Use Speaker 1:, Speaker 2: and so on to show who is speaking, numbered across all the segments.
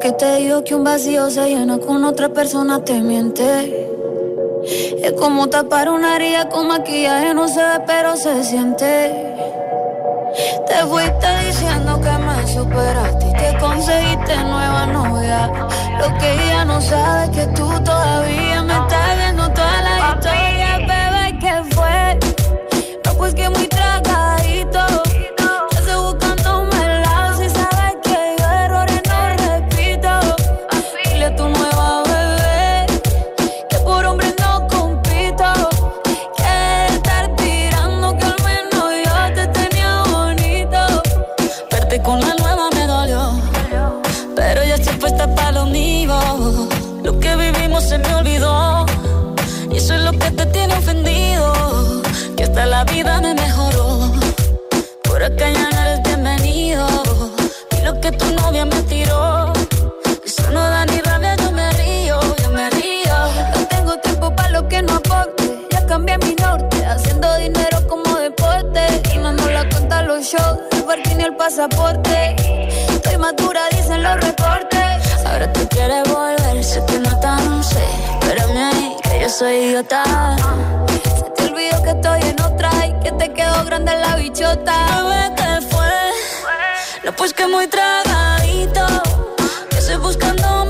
Speaker 1: Que te dijo que un vacío se llena con otra persona te miente. Es como tapar una herida con maquillaje, no se ve, pero se siente. Te fuiste diciendo que me superaste y te conseguiste nueva novia. Lo que ella no sabe es que tú todavía me estás viendo toda la historia, bebé, ¿qué fue? No, pues que muy. Pasaporte. Estoy madura, dicen los reportes. Ahora tú quieres volver, sé que no tan sé. Espérame ahí, que yo soy idiota. Se te olvidó que estoy en otra y que te quedó grande la bichota. Bebé, ¿qué fue? No, pues que muy tragadito. Que estoy buscándome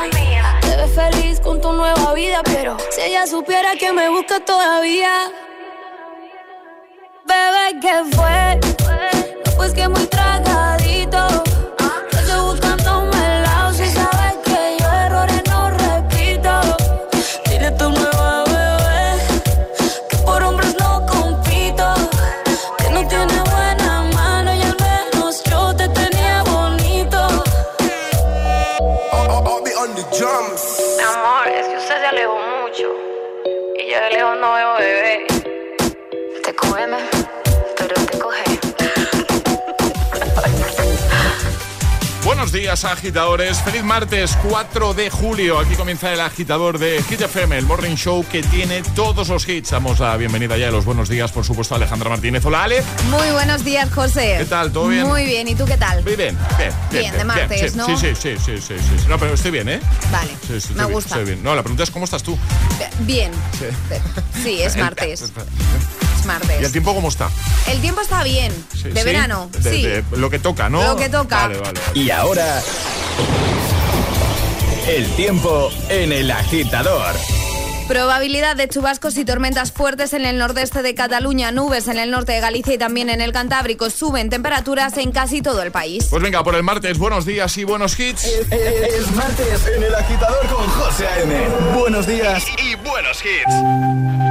Speaker 1: Supiera que me busca todavía. Bebé, ¿qué fue? No, pues que muy tragadito.
Speaker 2: Lejos no veo bebé. Te cógeme,
Speaker 3: Buenos días, agitadores. Feliz martes 4 de julio. Aquí comienza el agitador de Hit FM, el morning show que tiene todos los hits. Damos la bienvenida ya y los buenos días, por supuesto, a Alejandra Martínez. Hola, Ale.
Speaker 4: Muy buenos días, José.
Speaker 3: ¿Qué tal? ¿Todo bien?
Speaker 4: Muy bien, ¿y tú qué tal?
Speaker 3: Muy bien, bien,
Speaker 4: Bien, de martes,
Speaker 3: sí,
Speaker 4: ¿no?
Speaker 3: Sí, sí, sí, sí, sí, sí. No, pero estoy bien, ¿eh?
Speaker 4: Vale,
Speaker 3: Sí, sí, estoy
Speaker 4: me
Speaker 3: bien,
Speaker 4: gusta.
Speaker 3: estoy bien. No, la pregunta es ¿cómo estás tú?
Speaker 4: Bien.
Speaker 3: Sí,
Speaker 4: es martes. Es martes.
Speaker 3: ¿Y el tiempo cómo está?
Speaker 4: El tiempo está bien.
Speaker 3: Sí,
Speaker 4: de
Speaker 3: sí.
Speaker 4: verano.
Speaker 3: De-
Speaker 4: sí.
Speaker 3: de lo que toca, ¿no?
Speaker 4: Lo que toca.
Speaker 3: Vale, vale.
Speaker 5: Y ahora, el tiempo en el agitador.
Speaker 4: Probabilidad de chubascos y tormentas fuertes en el nordeste de Cataluña, nubes en el norte de Galicia y también en el Cantábrico. Suben temperaturas en casi todo el país.
Speaker 3: Pues venga, por el martes, buenos días y buenos hits.
Speaker 5: Es martes en el agitador con José A.M. Buenos días.
Speaker 3: Y buenos hits.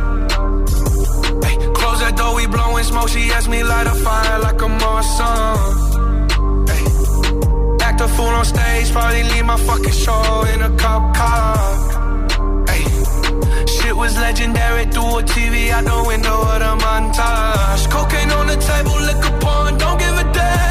Speaker 6: me light a fire like a Marsan. Hey. Act a fool on stage, probably leave my fucking show in a cop car. Hey. Shit was legendary through a TV out the window of the montage. Cocaine on the table, liquor porn, don't give a damn.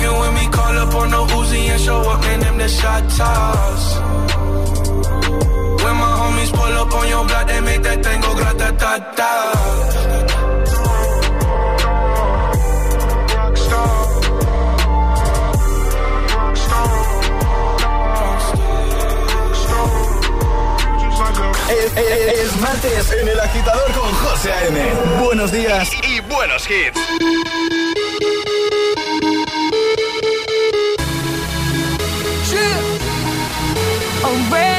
Speaker 6: Fucking with me, call up on the Uzi and show up, man. Them the shot toss. When my homies pull up on your block, they make that thing go grata ta ta.
Speaker 5: Es, es- es martes en el agitador con José A.M. Buenos días y, y buenos hits.
Speaker 7: A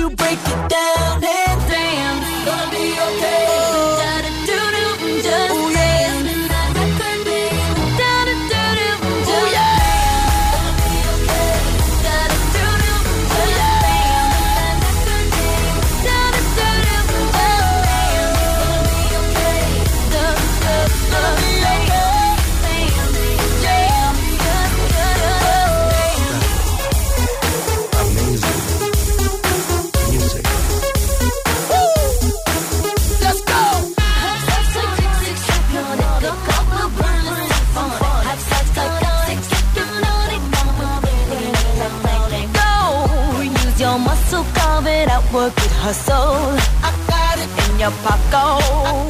Speaker 8: you break it down and dance. Gonna be okay.
Speaker 7: It, hustle. I got it in your pocket.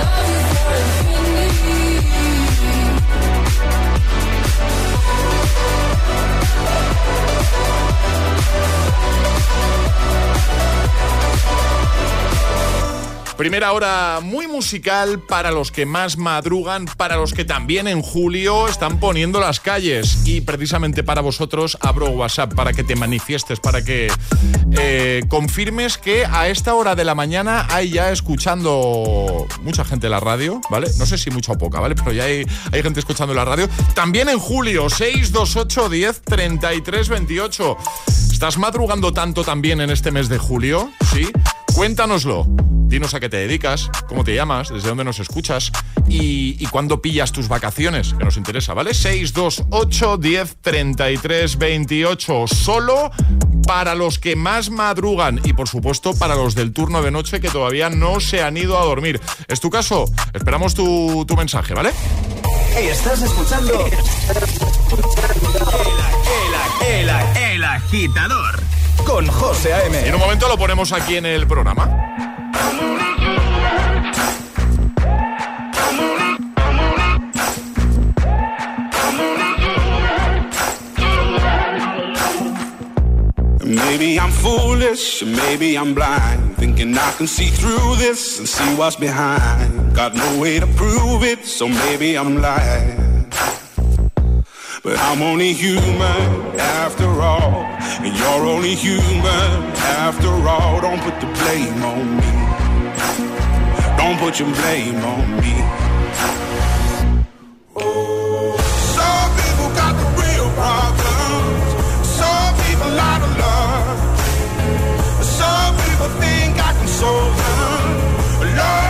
Speaker 9: love you for infinity.
Speaker 3: Primera hora muy musical para los que más madrugan, para los que también en julio están poniendo las calles. Y precisamente para vosotros abro WhatsApp para que te manifiestes, para que eh, confirmes que a esta hora de la mañana hay ya escuchando mucha gente la radio, ¿vale? No sé si mucha o poca, ¿vale? Pero ya hay, hay gente escuchando la radio. También en julio, 628 10 33 28. ¿Estás madrugando tanto también en este mes de julio? ¿Sí? Cuéntanoslo. Dinos a qué te dedicas, cómo te llamas, desde dónde nos escuchas y, y cuándo pillas tus vacaciones, que nos interesa, ¿vale? 628 10 33 28. Solo para los que más madrugan y, por supuesto, para los del turno de noche que todavía no se han ido a dormir. ¿Es tu caso? Esperamos tu, tu mensaje, ¿vale?
Speaker 5: Estás escuchando el, el, el, el agitador con José A.M.
Speaker 3: Y en un momento lo ponemos aquí en el programa.
Speaker 10: maybe I'm foolish, maybe I'm blind. Thinking I can see through this and see what's behind. Got no way to prove it, so maybe I'm lying. I'm only human after all. And you're only human after all. Don't put the blame on me. Don't put your blame on me. Some people got the real problems. Some people out love. Some people think I can solve them. Lord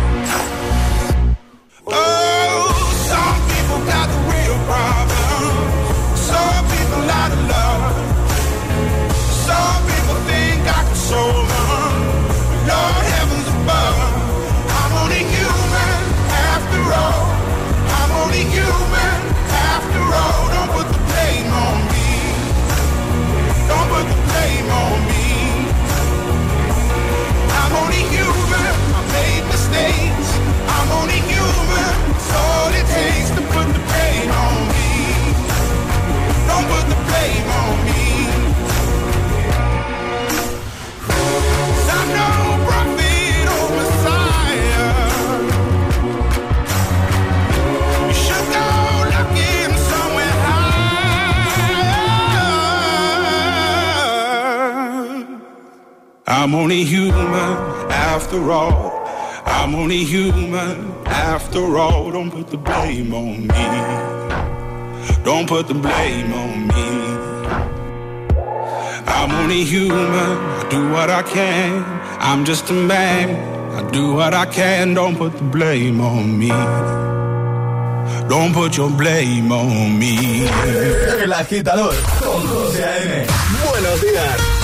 Speaker 10: After all. I'm only human after all. Don't put the blame on me. Don't put the blame on me. I'm only human. I do what I can. I'm just a man. I do what I can. Don't put the blame on me. Don't put your blame on me.
Speaker 5: El agitador con José A.M. Buenos días.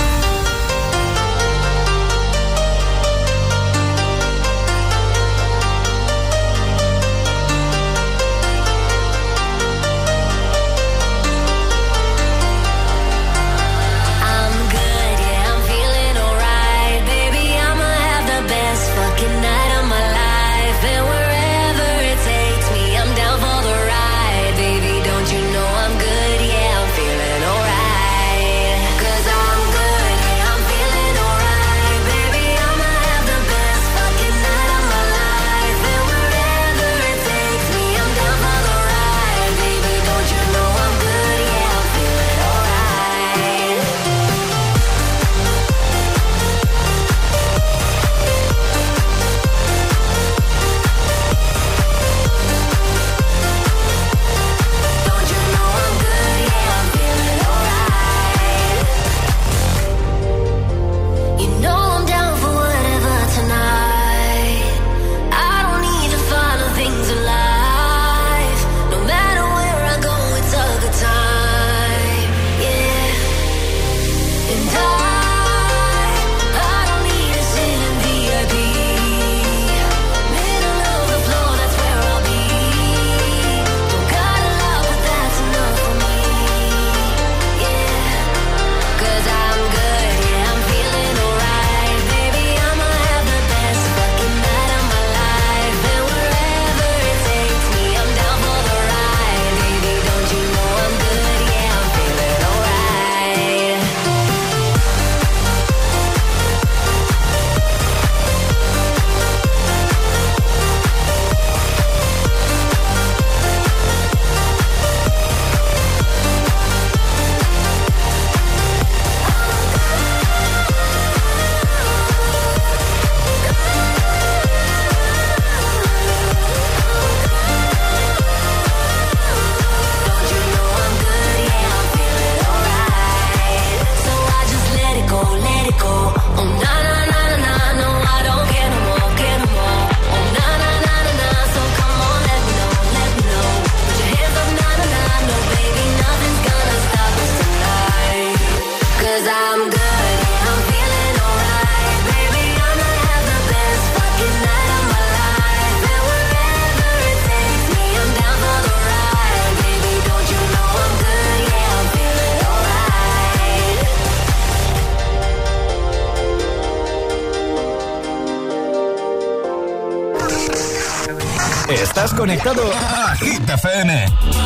Speaker 5: Estás conectado a Hit FM.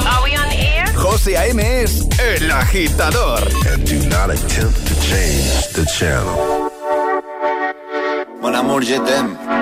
Speaker 2: Are we on air?
Speaker 5: José A.M. es el agitador.
Speaker 11: And do not attempt to change the channel.
Speaker 12: Mon amour, je t'aime.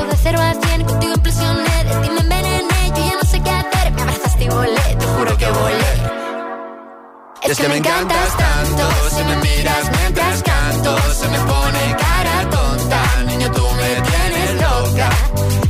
Speaker 13: eso de cero a cien, contigo impresioné, de ti me envenené, yo ya no sé qué hacer. Me abrazaste y volé, te juro que volé.
Speaker 12: Es que me encantas tanto, si me miras mientras canto, se me pone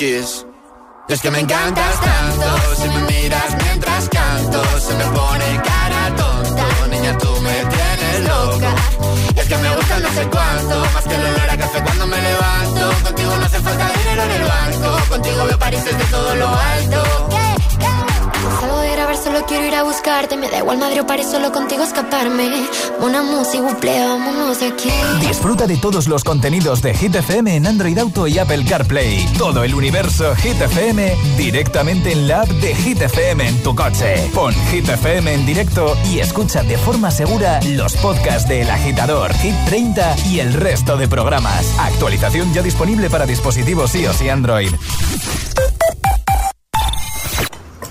Speaker 12: es que me encantas tanto, si me miras mientras canto, se me pone cara tonta. Niña, tú me tienes loca. Es que me gusta no sé cuánto, más que el olor a café cuando me levanto. Contigo no hace falta dinero en el banco, contigo veo París desde todo lo alto.
Speaker 13: Solo quiero ir a buscarte, me da igual Madrid o París, solo contigo escaparme. Una música, vámonos aquí.
Speaker 5: Disfruta de todos los contenidos de Hit FM en Android Auto y Apple CarPlay. Todo el universo Hit FM directamente en la app de Hit FM en tu coche. Pon Hit FM en directo y escucha de forma segura los podcasts de El Agitador, Hit 30 y el resto de programas. Actualización ya disponible para dispositivos iOS y Android.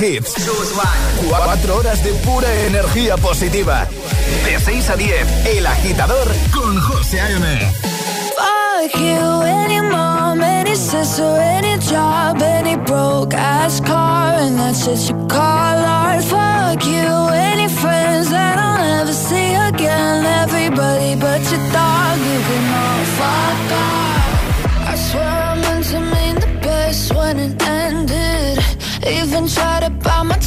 Speaker 5: Hits. Cuatro horas de pura energía positiva. De 6 a 10, El Agitador con José A.M.
Speaker 14: Fuck you, any mom, any sister, any job, any broke ass car, and that's shit you call art. Fuck you, any friends that I'll never see again. Everybody but your dog, you can all fuck off.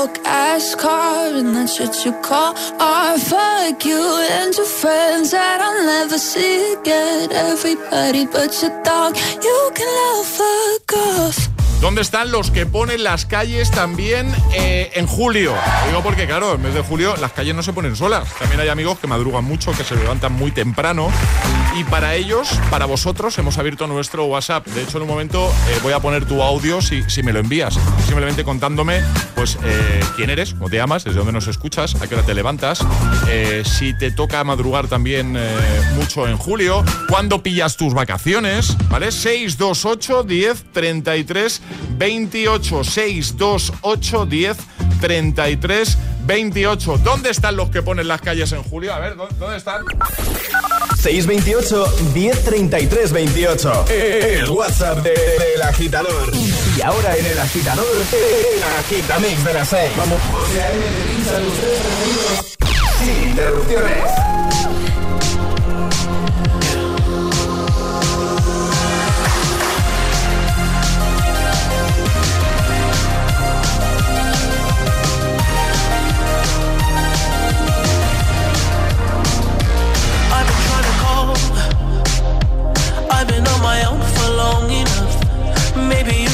Speaker 14: broke ass car and that shit you call art. Fuck you and friends that I'll never see again. Everybody but your dog, you can all fuck off.
Speaker 3: ¿Dónde están los que ponen las calles también eh, en julio? Digo porque, claro, en mes de julio las calles no se ponen solas. También hay amigos que madrugan mucho, que se levantan muy temprano. Y para ellos, para vosotros, hemos abierto nuestro WhatsApp. De hecho, en un momento eh, voy a poner tu audio si, si me lo envías. Simplemente contándome, pues, eh, quién eres, cómo te llamas, desde dónde nos escuchas, a qué hora te levantas, eh, si te toca madrugar también mucho en julio, cuándo pillas tus vacaciones, ¿vale? 628 10 33 28 628 10 33 28. ¿Dónde están los que ponen las calles en julio? A ver, ¿dó- ¿dónde están?
Speaker 5: 628 1033 28. El WhatsApp de- del agitador. Y ahora en el agitador, el agitamix de las 6. Vamos. Sin interrupciones.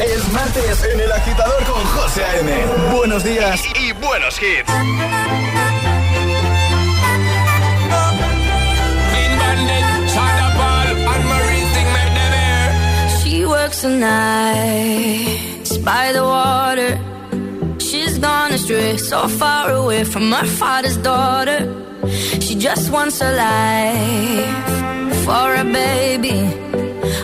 Speaker 5: Es martes en el agitador con José A.M. Buenos días y, buenos hits.
Speaker 1: She works the nights by the water. She's gone astray, so far away from her father's daughter. She just wants a life for a baby.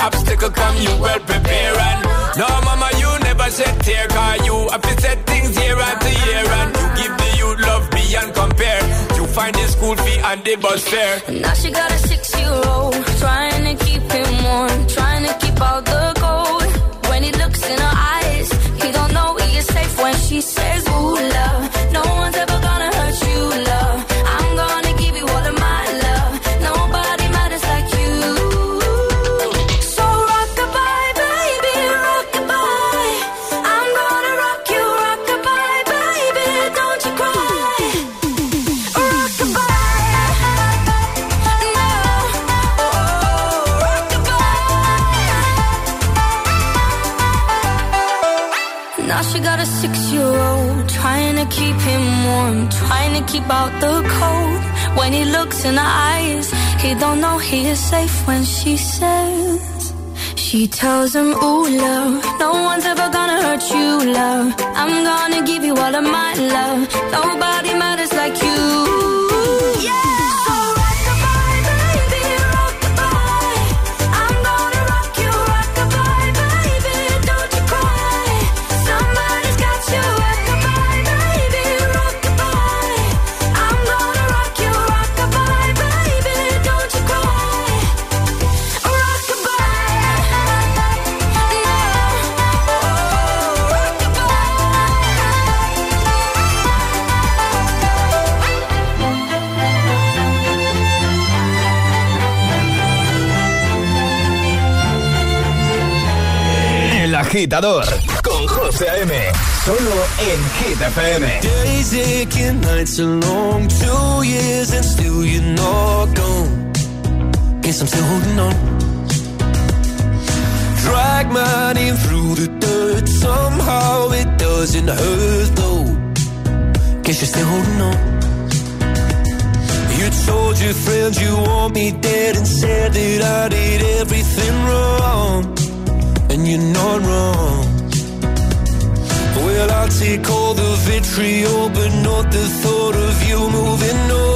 Speaker 15: obstacle come, you well prepare. And no, mama, you never shed tear. Cause you have to set things year after year. And you give the youth love beyond compare. You find the school fee and the bus fare.
Speaker 1: Now she got a six-year-old trying to keep him warm, trying to keep out the safe when she says. She tells him, Ooh, love, no one's ever gonna hurt you, love. I'm gonna give you all of my love. Nobody matters like you. Yeah.
Speaker 5: Agitador con José A.M. Solo en Hit FM.
Speaker 7: Days aching, nights are long, two years and still you're not gone. Guess I'm still holding on. Drag my name through the dirt, somehow it doesn't hurt though. Guess you're still holding on. You told your friends you want me dead and said that I did everything wrong. And you're not wrong. Well, I'll take all the vitriol, but not the thought of you moving on.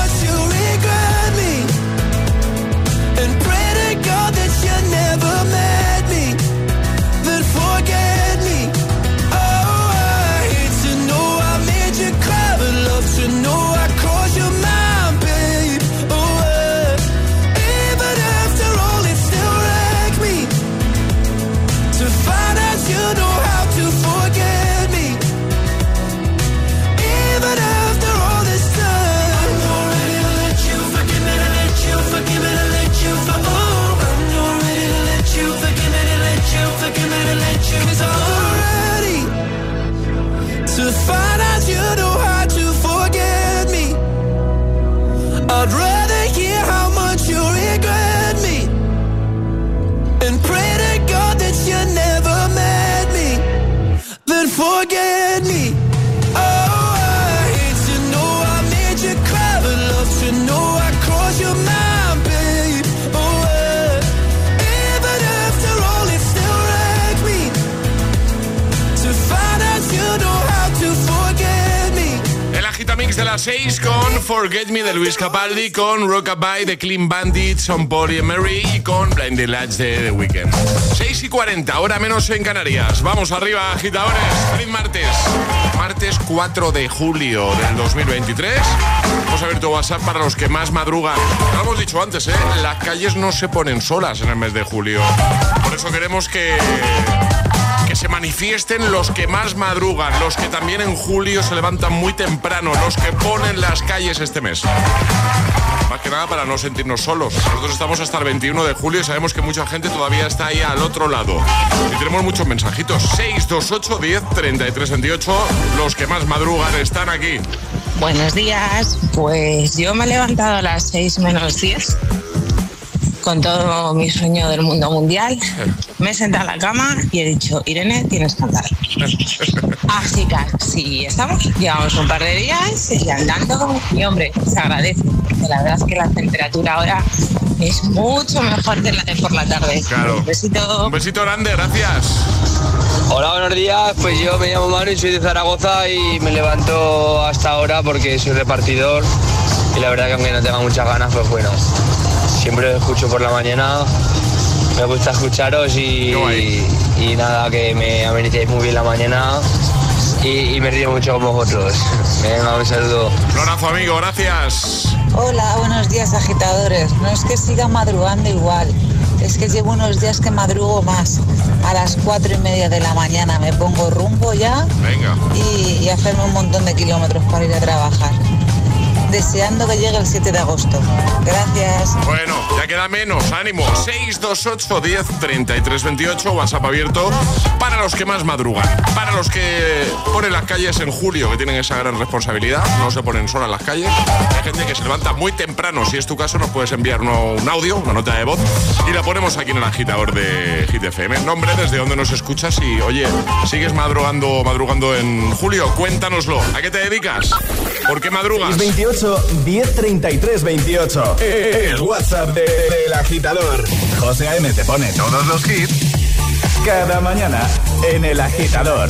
Speaker 3: Luis Capaldi, con Rockabye de Clean Bandits, Son Paul y Mary y con Blinding Lights de The Weeknd. 6 y 40, ahora menos en Canarias. Vamos arriba, agitadores. Feliz martes. Martes 4 de julio del 2023. Hemos abierto WhatsApp para los que más madrugan. Lo hemos dicho antes, ¿eh? Las calles no se ponen solas en el mes de julio. Por eso queremos que que se manifiesten los que más madrugan, los que también en julio se levantan muy temprano, los que ponen las calles este mes. Más que nada para no sentirnos solos. Nosotros estamos hasta el 21 de julio y sabemos que mucha gente todavía está ahí al otro lado. Y tenemos muchos mensajitos. 628 10 33 28. Los que más madrugan están aquí.
Speaker 16: Buenos días, pues yo me he levantado a las 6 menos 10 con todo mi sueño del mundo mundial. Me he sentado en la cama y he dicho, Irene, tienes que andar. Así que así estamos. Llevamos un par de días y andando y hombre, se agradece. Porque la verdad es que la temperatura ahora es mucho mejor que la de por la tarde.
Speaker 3: Claro.
Speaker 16: Un besito.
Speaker 3: Un besito grande, gracias.
Speaker 17: Hola, buenos días. Pues yo me llamo Manu y soy de Zaragoza y me levanto hasta ahora porque soy repartidor y la verdad que aunque no tenga muchas ganas, pues bueno, siempre os escucho por la mañana. Me gusta escucharos y, y nada, que me amenicéis muy bien la mañana y, y me río mucho con vosotros. Venga, un saludo.
Speaker 3: Un abrazo, amigo, gracias.
Speaker 18: Hola, buenos días agitadores. No es que siga madrugando igual, es que llevo unos días que madrugo más. A las cuatro y media de la mañana me pongo rumbo ya
Speaker 3: Venga.
Speaker 18: y, y hacerme un montón de kilómetros para ir a trabajar. Deseando que llegue el 7 de agosto. Gracias.
Speaker 3: Bueno, ya queda menos, ánimo. 628 10 33 28, WhatsApp abierto para los que más madrugan. Para los que ponen las calles en julio, que tienen esa gran responsabilidad, no se ponen solas las calles. Hay gente que se levanta muy temprano. Si es tu caso, nos puedes enviar uno- un audio, una nota de voz, y la ponemos aquí en el agitador de Hit FM. Nombre, desde donde nos escuchas y, oye, sigues madrugando, madrugando en julio. Cuéntanoslo. ¿A qué te dedicas? ¿Por qué madrugas?
Speaker 5: 628 1033 28. El WhatsApp de- del agitador. José A.M. te pone todos los hits cada mañana en el agitador.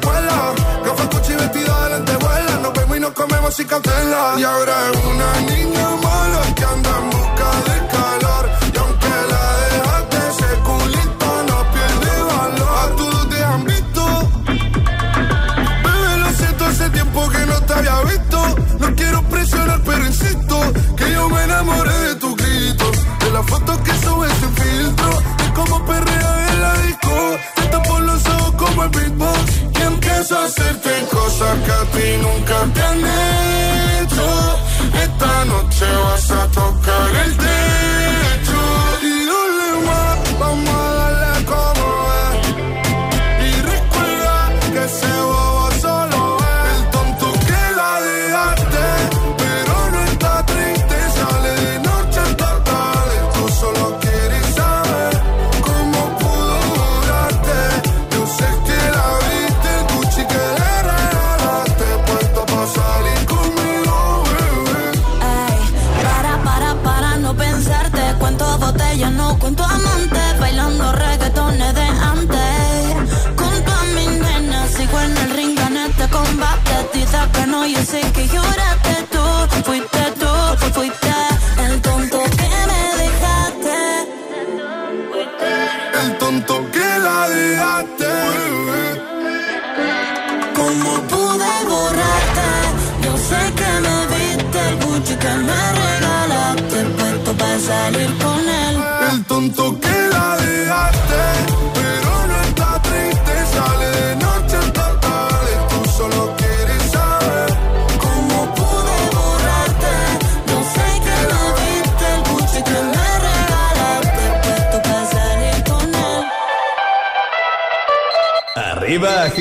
Speaker 10: escuela. Cuchi, vestida de lentejuela. Nos vemos y nos comemos sin cautela. Y ahora es una niña mala que anda en busca de calor. Y aunque la dejaste, ese culito no pierde valor. A todos te han visto. Bebé, lo siento, hace tiempo que no te había visto. No quiero presionar, pero insisto que yo me enamoré de tus gritos. De la foto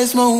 Speaker 19: mesmo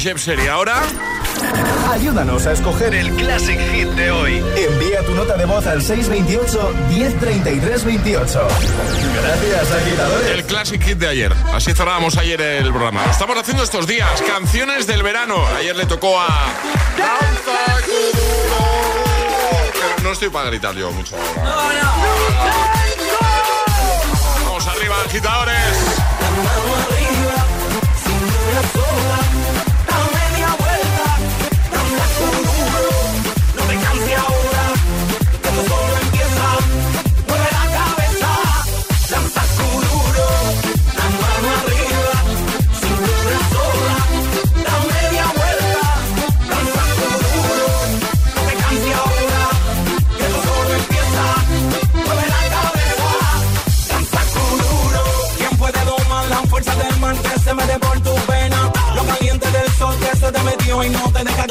Speaker 3: Rae Jepsen. ahora?
Speaker 5: Ayúdanos a escoger el Classic Hit de hoy. Envía tu nota de voz al 628 1033 28. Gracias, agitadores.
Speaker 3: El Classic Hit de ayer. Así cerrábamos ayer el programa. Lo estamos haciendo estos días. Canciones del verano. Ayer le tocó a. no estoy para gritar yo mucho. Vamos arriba, agitadores.
Speaker 7: Y no te deja